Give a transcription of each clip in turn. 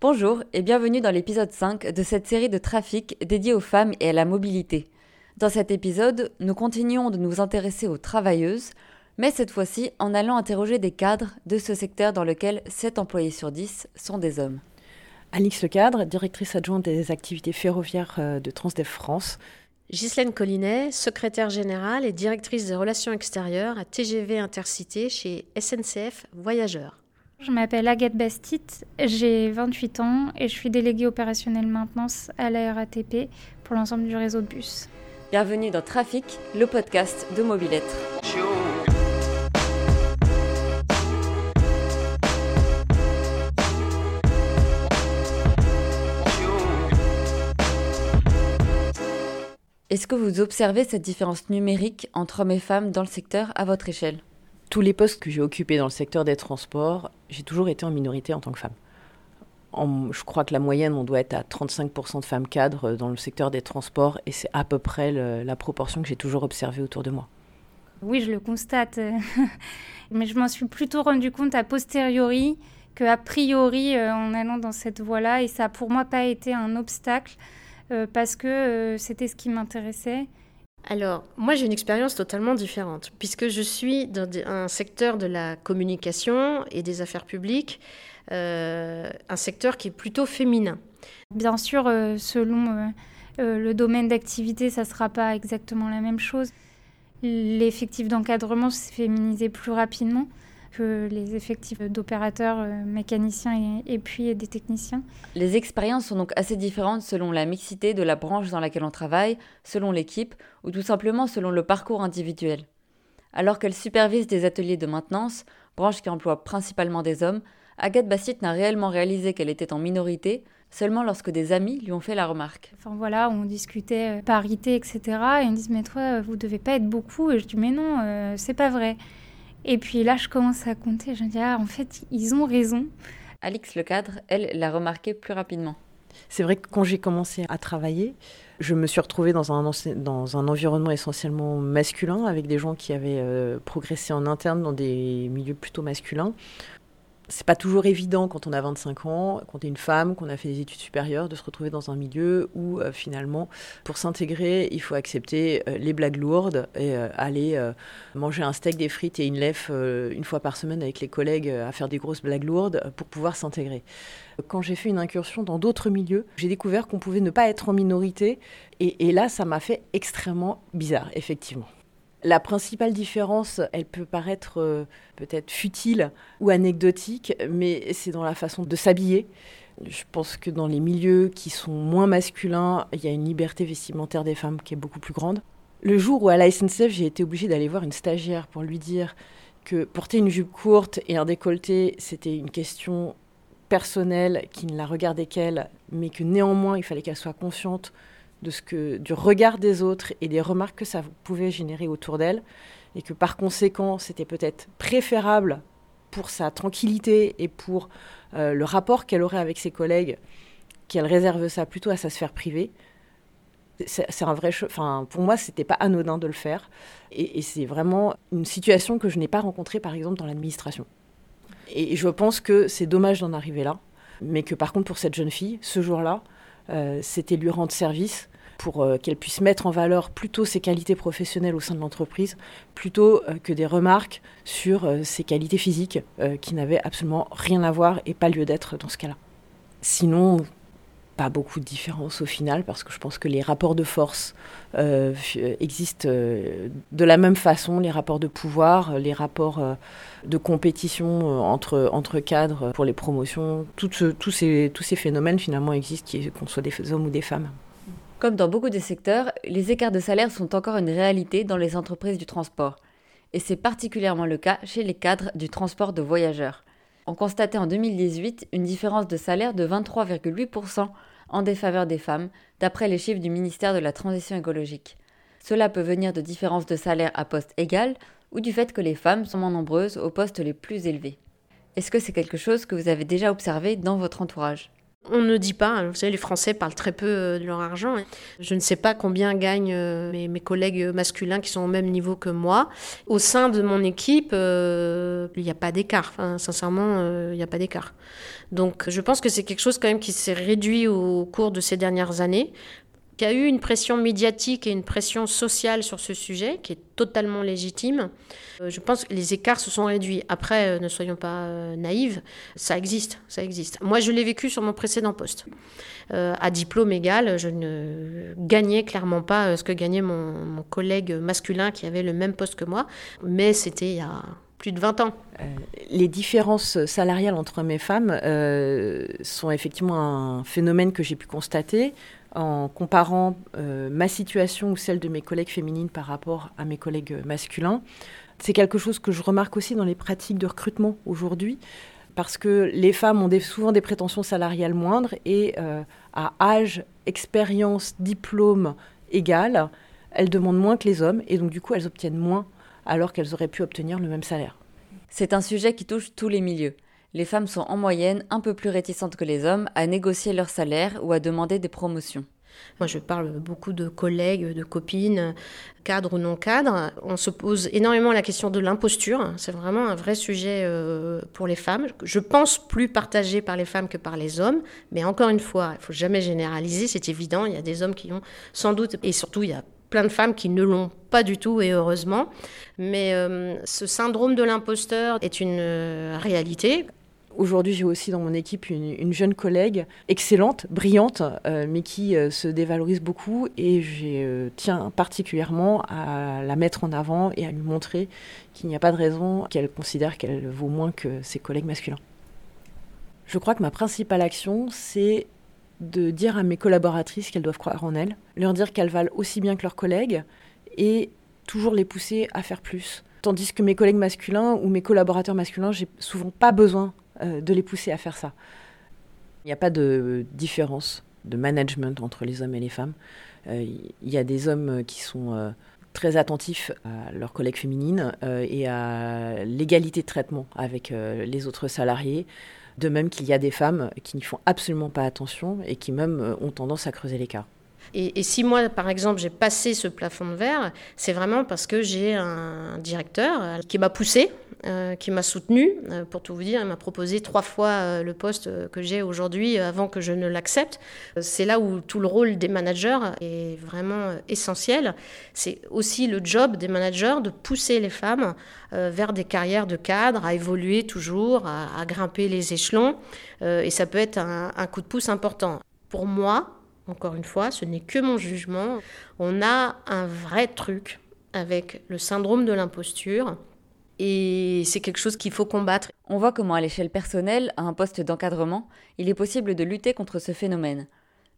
Bonjour et bienvenue dans l'épisode 5 de cette série de trafic dédiée aux femmes et à la mobilité. Dans cet épisode, nous continuons de nous intéresser aux travailleuses, mais cette fois-ci en allant interroger des cadres de ce secteur dans lequel 7 employés sur 10 sont des hommes. Alix Lecadre, directrice adjointe des activités ferroviaires euh, de Transdev France. Ghislaine Collinet, secrétaire générale et directrice des relations extérieures à TGV Intercité chez SNCF Voyageurs. Je m'appelle Agathe Bastit, j'ai 28 ans et je suis déléguée opérationnelle maintenance à la RATP pour l'ensemble du réseau de bus. Bienvenue dans Trafic, le podcast de Mobilettre. Est-ce que vous observez cette différence numérique entre hommes et femmes dans le secteur à votre échelle? Tous les postes que j'ai occupés dans le secteur des transports, j'ai toujours été en minorité en tant que femme. je crois que la moyenne, on doit être à 35% de femmes cadres dans le secteur des transports et c'est à peu près la proportion que j'ai toujours observée autour de moi. Oui, je le constate. Mais je m'en suis plutôt rendu compte a posteriori qu'a priori euh, en allant dans cette voie-là. Et ça n'a pour moi pas été un obstacle euh, parce que euh, c'était ce qui m'intéressait alors, moi j'ai une expérience totalement différente, puisque je suis dans un secteur de la communication et des affaires publiques, euh, un secteur qui est plutôt féminin. Bien sûr, euh, selon euh, le domaine d'activité, ça ne sera pas exactement la même chose. L'effectif d'encadrement s'est féminisé plus rapidement que les effectifs d'opérateurs, euh, mécaniciens et, puis des techniciens. Les expériences sont donc assez différentes selon la mixité de la branche dans laquelle on travaille, selon l'équipe ou tout simplement selon le parcours individuel. Alors qu'elle supervise des ateliers de maintenance, branche qui emploie principalement des hommes, Agathe Bassit n'a réellement réalisé qu'elle était en minorité seulement lorsque des amis lui ont fait la remarque. Enfin voilà, on discutait euh, parité, etc. Et ils me disent, mais toi, vous devez pas être beaucoup. Et je dis, mais non, euh, c'est pas vrai. Et puis là, je commence à compter. Je me dis, ah, en fait, ils ont raison. Alix le cadre, elle, l'a remarqué plus rapidement. C'est vrai que quand j'ai commencé à travailler, je me suis retrouvée dans un, dans un environnement essentiellement masculin, avec des gens qui avaient euh, progressé en interne dans des milieux plutôt masculins c'est pas toujours évident quand on a 25 ans, quand on est une femme, qu'on a fait des études supérieures, de se retrouver dans un milieu où euh, finalement, pour s'intégrer, il faut accepter euh, les blagues lourdes et euh, aller manger un steak, des frites et une lèvre une fois par semaine avec les collègues à faire des grosses blagues lourdes pour pouvoir s'intégrer. Quand j'ai fait une incursion dans d'autres milieux, j'ai découvert qu'on pouvait ne pas être en minorité et là, ça m'a fait extrêmement bizarre, effectivement. La principale différence, elle peut paraître euh, peut-être futile ou anecdotique, mais c'est dans la façon de s'habiller. Je pense que dans les milieux qui sont moins masculins, il y a une liberté vestimentaire des femmes qui est beaucoup plus grande. Le jour où à la SNCF, j'ai été obligée d'aller voir une stagiaire pour lui dire que porter une jupe courte et un décolleté, c'était une question personnelle qui ne la regardait qu'elle, mais que néanmoins, il fallait qu'elle soit consciente de ce que, du regard des autres et des remarques que ça pouvait générer autour d'elle, et que par conséquent, c'était peut-être préférable pour sa tranquillité et pour euh, le rapport qu'elle aurait avec ses collègues, qu'elle réserve ça plutôt à sa sphère privée. C'est un vrai, enfin pour moi, c'était pas anodin de le faire, et, c'est vraiment une situation que je n'ai pas rencontrée, par exemple, dans l'administration. Et je pense que c'est dommage d'en arriver là, mais que par contre pour cette jeune fille, ce jour-là, c'était lui rendre service pour euh, qu'elle puisse mettre en valeur plutôt ses qualités professionnelles au sein de l'entreprise, plutôt euh, que des remarques sur ses qualités physiques qui n'avaient absolument rien à voir et pas lieu d'être dans ce cas-là. Sinon, pas beaucoup de différence au final, parce que je pense que les rapports de force existent de la même façon, les rapports de pouvoir, les rapports de compétition entre, entre cadres pour les promotions, tous ces, tous ces phénomènes finalement existent, qu'on soit des hommes ou des femmes. Comme dans beaucoup de secteurs, les écarts de salaire sont encore une réalité dans les entreprises du transport. Et c'est particulièrement le cas chez les cadres du transport de voyageurs. On constatait en 2018 une différence de salaire de 23,8% en défaveur des femmes, d'après les chiffres du ministère de la Transition écologique. Cela peut venir de différences de salaire à poste égal ou du fait que les femmes sont moins nombreuses aux postes les plus élevés. Est-ce que c'est quelque chose que vous avez déjà observé dans votre entourage? On ne dit pas, vous savez, les Français parlent très peu euh, de leur argent. Je ne sais pas combien gagnent euh, mes, collègues masculins qui sont au même niveau que moi. Au sein de mon équipe, euh, il n'y a pas d'écart. sincèrement, il n'y a pas d'écart. Donc je pense que c'est quelque chose quand même qui s'est réduit au cours de ces dernières années. Il y a eu une pression médiatique et une pression sociale sur ce sujet qui est totalement légitime. Euh, je pense que les écarts se sont réduits. Après, euh, ne soyons pas euh, naïves, ça existe, ça existe. Moi, je l'ai vécu sur mon précédent poste. à diplôme égal, je ne gagnais clairement pas ce que gagnait mon, mon, collègue masculin qui avait le même poste que moi, mais c'était il y a plus de 20 ans. les différences salariales entre hommes et femmes sont effectivement un phénomène que j'ai pu constater en comparant euh, ma situation ou celle de mes collègues féminines par rapport à mes collègues masculins. C'est quelque chose que je remarque aussi dans les pratiques de recrutement aujourd'hui, parce que les femmes ont souvent des prétentions salariales moindres et euh, à âge, expérience, diplôme égal, elles demandent moins que les hommes et donc du coup elles obtiennent moins alors qu'elles auraient pu obtenir le même salaire. C'est un sujet qui touche tous les milieux les femmes sont en moyenne un peu plus réticentes que les hommes à négocier leur salaire ou à demander des promotions. Moi, je parle beaucoup de collègues, de copines, cadres ou non cadres. On se pose énormément la question de l'imposture. C'est vraiment un vrai sujet euh, pour les femmes. Je pense plus partagé par les femmes que par les hommes. Mais encore une fois, il faut jamais généraliser. C'est évident. Il y a des hommes qui ont sans doute, et surtout, il y a plein de femmes qui ne l'ont pas du tout et heureusement. Mais euh, ce syndrome de l'imposteur est une euh, réalité. Aujourd'hui, j'ai aussi dans mon équipe une, jeune collègue excellente, brillante, euh, mais qui euh, se dévalorise beaucoup et je euh, tiens particulièrement à la mettre en avant et à lui montrer qu'il n'y a pas de raison qu'elle considère qu'elle vaut moins que ses collègues masculins. Je crois que ma principale action, c'est de dire à mes collaboratrices qu'elles doivent croire en elles, leur dire qu'elles valent aussi bien que leurs collègues et toujours les pousser à faire plus. Tandis que mes collègues masculins ou mes collaborateurs masculins, j'ai souvent pas besoin de les pousser à faire ça. Il n'y a pas de différence de management entre les hommes et les femmes. Euh, il y a des hommes qui sont euh, très attentifs à leurs collègues féminines et à l'égalité de traitement avec les autres salariés. De même qu'il y a des femmes qui n'y font absolument pas attention et qui même ont tendance à creuser l'écart. Et, si moi, par exemple, j'ai passé ce plafond de verre, c'est vraiment parce que j'ai un directeur euh, qui m'a poussé, euh, qui m'a soutenu. Euh, pour tout vous dire, il m'a proposé trois fois le poste que j'ai aujourd'hui avant que je ne l'accepte. C'est là où tout le rôle des managers est vraiment essentiel. C'est aussi le job des managers de pousser les femmes vers des carrières de cadre, à évoluer toujours, à, grimper les échelons. et ça peut être un coup de pouce important. Pour moi, encore une fois, ce n'est que mon jugement. On a un vrai truc avec le syndrome de l'imposture. Et c'est quelque chose qu'il faut combattre. On voit comment à l'échelle personnelle, à un poste d'encadrement, il est possible de lutter contre ce phénomène.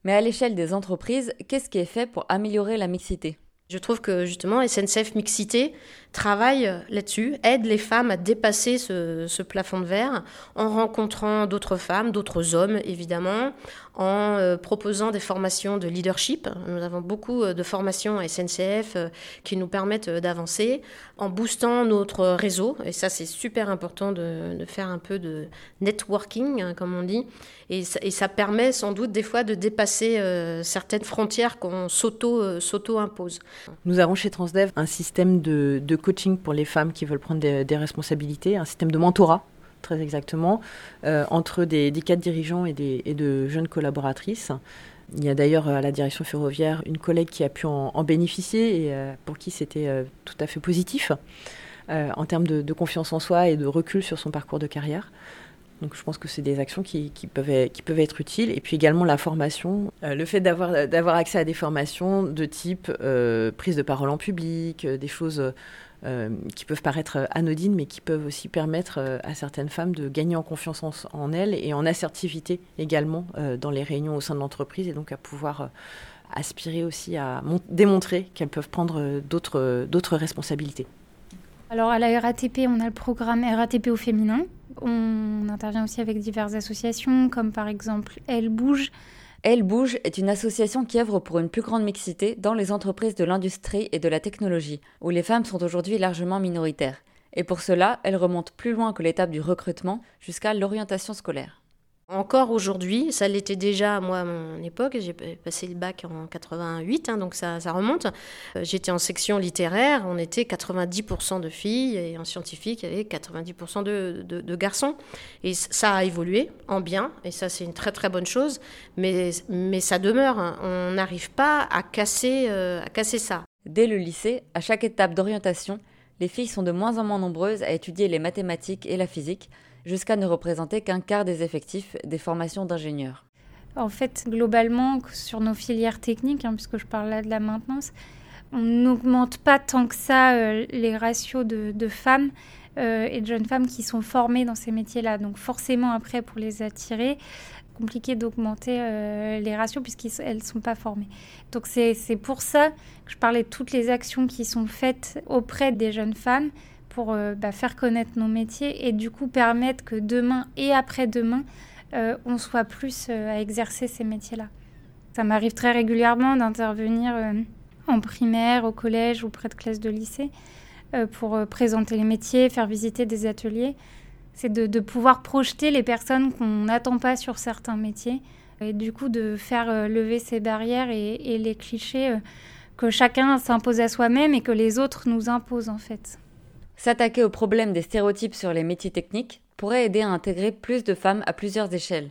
Mais à l'échelle des entreprises, qu'est-ce qui est fait pour améliorer la mixité? Je trouve que justement SNCF Mixité travaille là-dessus, aide les femmes à dépasser ce, plafond de verre en rencontrant d'autres femmes, d'autres hommes évidemment, en euh, proposant des formations de leadership. Nous avons beaucoup euh, de formations à SNCF euh, qui nous permettent d'avancer, en boostant notre réseau, et ça c'est super important de, faire un peu de networking, hein, comme on dit, et ça, permet sans doute des fois de dépasser certaines frontières qu'on s'auto-impose. Nous avons chez Transdev un système de, coaching pour les femmes qui veulent prendre des, responsabilités, un système de mentorat très exactement, euh, entre des, cadres dirigeants et, de jeunes collaboratrices. Il y a d'ailleurs à la direction ferroviaire une collègue qui a pu en, bénéficier et euh, pour qui c'était euh, tout à fait positif en termes de, confiance en soi et de recul sur son parcours de carrière. Donc je pense que c'est des actions qui, peuvent être, utiles. Et puis également la formation. Euh, le fait d'avoir accès à des formations de type euh, prise de parole en public, euh, des choses qui peuvent paraître anodines, mais qui peuvent aussi permettre à certaines femmes de gagner en confiance en, elles et en assertivité également dans les réunions au sein de l'entreprise et donc à pouvoir aspirer aussi à démontrer qu'elles peuvent prendre d'autres responsabilités. Alors à la RATP, on a le programme RATP au féminin on intervient aussi avec diverses associations, comme par exemple Elle Bouge. Elle Bouge est une association qui œuvre pour une plus grande mixité dans les entreprises de l'industrie et de la technologie, où les femmes sont aujourd'hui largement minoritaires. Et pour cela, elle remonte plus loin que l'étape du recrutement jusqu'à l'orientation scolaire. Encore aujourd'hui, ça l'était déjà moi à mon époque, j'ai passé le bac en 88, hein, donc ça, remonte. Euh, j'étais en section littéraire, on était 90% de filles et en scientifique, il y avait 90% de, garçons. Et ça a évolué en bien, et ça c'est une très très bonne chose, mais, mais ça demeure, hein. on n'arrive pas à casser, euh, à casser ça. Dès le lycée, à chaque étape d'orientation, les filles sont de moins en moins nombreuses à étudier les mathématiques et la physique, jusqu'à ne représenter qu'un quart des effectifs des formations d'ingénieurs. En fait, globalement, sur nos filières techniques, hein, puisque je parle là de la maintenance, on n'augmente pas tant que ça euh, les ratios de, femmes euh, et de jeunes femmes qui sont formées dans ces métiers-là. Donc forcément, après, pour les attirer, compliqué d'augmenter euh, les ratios puisqu'elles ne sont pas formées. Donc c'est pour ça que je parlais de toutes les actions qui sont faites auprès des jeunes femmes pour euh, bah, faire connaître nos métiers et du coup permettre que demain et après-demain, euh, on soit plus euh, à exercer ces métiers-là. Ça m'arrive très régulièrement d'intervenir en primaire, au collège ou près de classes de lycée pour présenter les métiers, faire visiter des ateliers. C'est de, pouvoir projeter les personnes qu'on n'attend pas sur certains métiers et du coup de faire lever ces barrières et les clichés que chacun s'impose à soi-même et que les autres nous imposent en fait. S'attaquer au problème des stéréotypes sur les métiers techniques pourrait aider à intégrer plus de femmes à plusieurs échelles.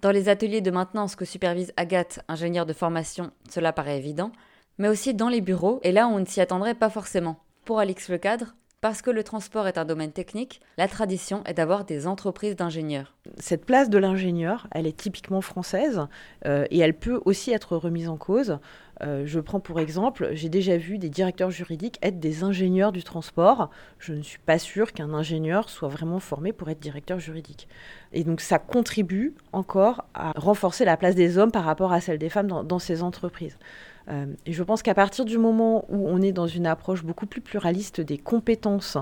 Dans les ateliers de maintenance que supervise Agathe, ingénieure de formation, cela paraît évident, mais aussi dans les bureaux, et là où on ne s'y attendrait pas forcément. Pour Alix Le Cadre, parce que le transport est un domaine technique, la tradition est d'avoir des entreprises d'ingénieurs. Cette place de l'ingénieur, elle est typiquement française euh, et elle peut aussi être remise en cause. Euh, je prends pour exemple, j'ai déjà vu des directeurs juridiques être des ingénieurs du transport. Je ne suis pas sûre qu'un ingénieur soit vraiment formé pour être directeur juridique. Et donc ça contribue encore à renforcer la place des hommes par rapport à celle des femmes dans ces entreprises. Euh, et je pense qu'à partir du moment où on est dans une approche beaucoup plus pluraliste des compétences,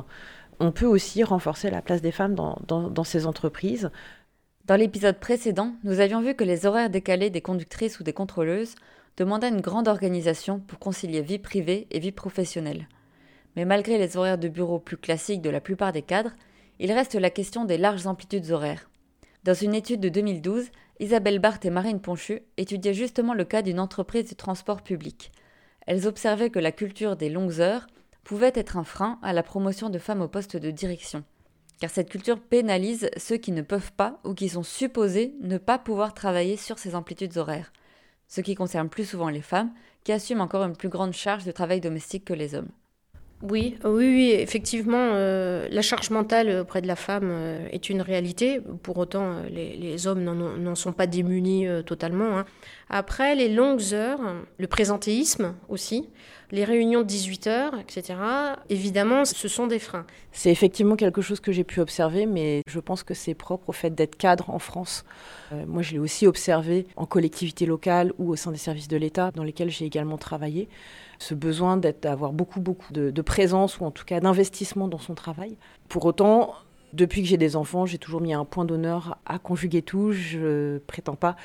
on peut aussi renforcer la place des femmes dans, ces entreprises. Dans l'épisode précédent, nous avions vu que les horaires décalés des conductrices ou des contrôleuses demandaient une grande organisation pour concilier vie privée et vie professionnelle. Mais malgré les horaires de bureau plus classiques de la plupart des cadres, il reste la question des larges amplitudes horaires. Dans une étude de 2012, Isabelle Barthes et Marine Ponchu étudiaient justement le cas d'une entreprise de transport public. Elles observaient que la culture des longues heures pouvait être un frein à la promotion de femmes au poste de direction. Car cette culture pénalise ceux qui ne peuvent pas ou qui sont supposés ne pas pouvoir travailler sur ces amplitudes horaires, ce qui concerne plus souvent les femmes qui assument encore une plus grande charge de travail domestique que les hommes. Oui, oui, oui, effectivement, euh, la charge mentale auprès de la femme euh, est une réalité. Pour autant, euh, les, hommes n'en sont pas démunis totalement. Hein. Après, les longues heures, le présentéisme aussi, les réunions de 18 heures, etc., évidemment, ce sont des freins. C'est effectivement quelque chose que j'ai pu observer, mais je pense que c'est propre au fait d'être cadre en France. moi, je l'ai aussi observé en collectivité locale ou au sein des services de l'État, dans lesquels j'ai également travaillé ce besoin d'avoir beaucoup, beaucoup de, présence ou en tout cas d'investissement dans son travail. Pour autant, depuis que j'ai des enfants, j'ai toujours mis un point d'honneur à conjuguer tout. Je prétends pas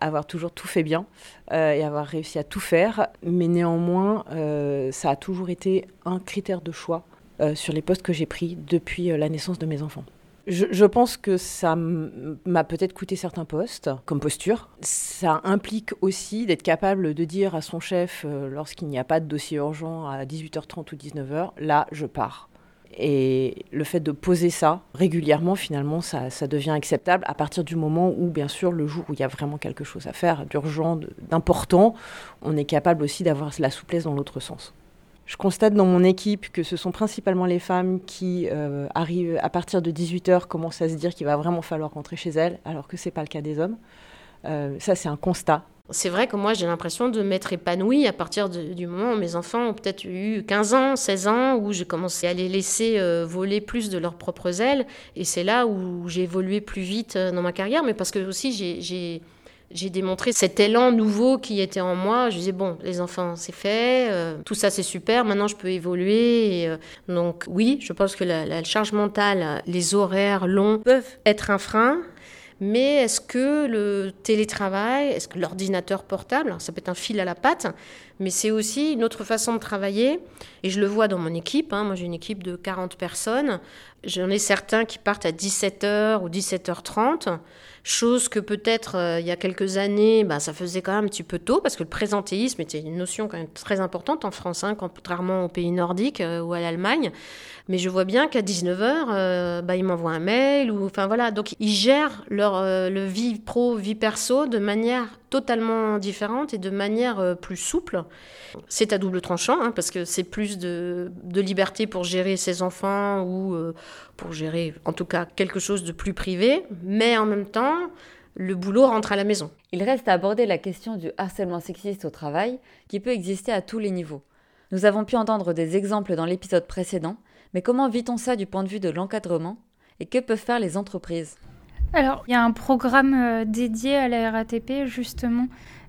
avoir toujours tout fait bien euh, et avoir réussi à tout faire, mais néanmoins, euh, ça a toujours été un critère de choix euh, sur les postes que j'ai pris depuis la naissance de mes enfants. Je, pense que ça m'a peut-être coûté certains postes, comme posture. Ça implique aussi d'être capable de dire à son chef, lorsqu'il n'y a pas de dossier urgent à 18h30 ou 19h, là, je pars. Et le fait de poser ça régulièrement, finalement, ça, ça, devient acceptable à partir du moment où, bien sûr, le jour où il y a vraiment quelque chose à faire, d'urgent, d'important, on est capable aussi d'avoir la souplesse dans l'autre sens. Je constate dans mon équipe que ce sont principalement les femmes qui euh, arrivent à partir de 18h, commencent à se dire qu'il va vraiment falloir rentrer chez elles, alors que ce n'est pas le cas des hommes. Euh, ça, c'est un constat. C'est vrai que moi, j'ai l'impression de m'être épanouie à partir du moment où mes enfants ont peut-être eu 15 ans, 16 ans, où j'ai commencé à les laisser euh, voler plus de leurs propres ailes. Et c'est là où j'ai évolué plus vite dans ma carrière, mais parce que aussi j'ai démontré cet élan nouveau qui était en moi. Je disais, bon, les enfants, c'est fait, euh, tout ça, c'est super, maintenant je peux évoluer. Euh, donc oui, je pense que la, charge mentale, les horaires longs peuvent être un frein. Mais est-ce que le télétravail, est-ce que l'ordinateur portable, ça peut être un fil à la patte, mais c'est aussi une autre façon de travailler. Et je le vois dans mon équipe. Hein. Moi, j'ai une équipe de 40 personnes. J'en ai certains qui partent à 17h ou 17h30. Chose que peut-être euh, il y a quelques années, bah, ça faisait quand même un petit peu tôt, parce que le présentéisme était une notion quand même très importante en France, hein, contrairement aux pays nordiques euh, ou à l'Allemagne. Mais je vois bien qu'à 19h, euh, bah, ils m'envoient un mail, ou enfin voilà. Donc ils gèrent leur le vie pro, vie perso de manière totalement différente et de manière plus souple. C'est à double tranchant, hein, parce que c'est plus de, de, liberté pour gérer ses enfants ou pour gérer en tout cas quelque chose de plus privé, mais en même temps, le boulot rentre à la maison. Il reste à aborder la question du harcèlement sexiste au travail, qui peut exister à tous les niveaux. Nous avons pu entendre des exemples dans l'épisode précédent, mais comment vit-on ça du point de vue de l'encadrement et que peuvent faire les entreprises? Alors, il y a un programme euh, dédié à la RATP justement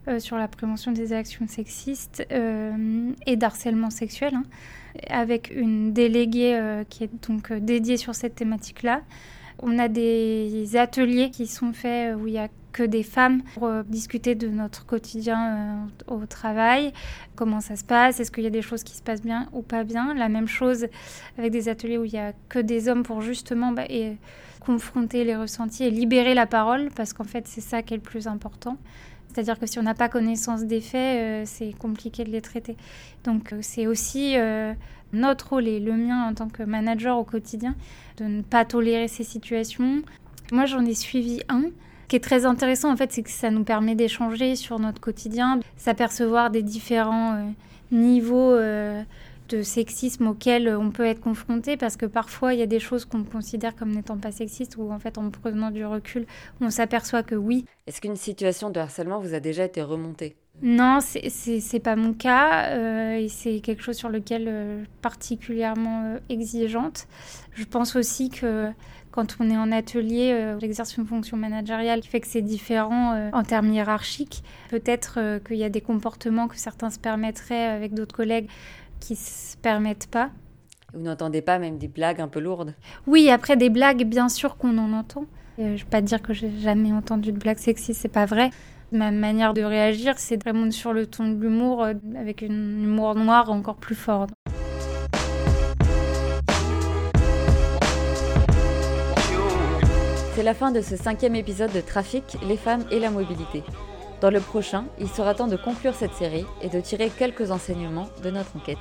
euh, sur la prévention des actions sexistes euh, et d'harcèlement sexuel. Hein avec une déléguée euh, qui est donc dédiée sur cette thématique-là. On a des ateliers qui sont faits où il y a que des femmes pour discuter de notre quotidien au travail, comment ça se passe, est-ce qu'il y a des choses qui se passent bien ou pas bien? La même chose avec des ateliers où il y a que des hommes pour justement bah, et confronter les ressentis et libérer la parole, parce qu'en fait c'est ça qui est le plus important. C'est-à-dire que si on n'a pas connaissance des faits, euh, c'est compliqué de les traiter. Donc euh, c'est aussi euh, notre rôle et le mien en tant que manager au quotidien de ne pas tolérer ces situations. Moi j'en ai suivi un. Ce qui est très intéressant en fait, c'est que ça nous permet d'échanger sur notre quotidien, s'apercevoir des différents niveaux de sexisme auquel on peut être confronté parce que parfois il y a des choses qu'on considère comme n'étant pas sexistes ou en fait en prenant du recul on s'aperçoit que oui. Est-ce qu'une situation de harcèlement vous a déjà été remontée? Non, c'est pas mon cas euh, et c'est quelque chose sur lequel euh, particulièrement euh, exigeante. Je pense aussi que quand on est en atelier, l'exercice une fonction managériale qui fait que c'est différent en termes hiérarchiques. Peut-être qu'il y a des comportements que certains se permettraient avec d'autres collègues qui se permettent pas. Vous n'entendez pas même des blagues un peu lourdes Oui, après des blagues, bien sûr qu'on en entend. je ne vais pas dire que j'ai jamais entendu de blagues sexistes, c'est pas vrai. Ma manière de réagir, c'est vraiment sur le ton de l'humour, euh, avec un humour noir encore plus fort. C'est la fin de ce cinquième épisode de Trafic, les femmes et la mobilité. Dans le prochain, il sera temps de conclure cette série et de tirer quelques enseignements de notre enquête.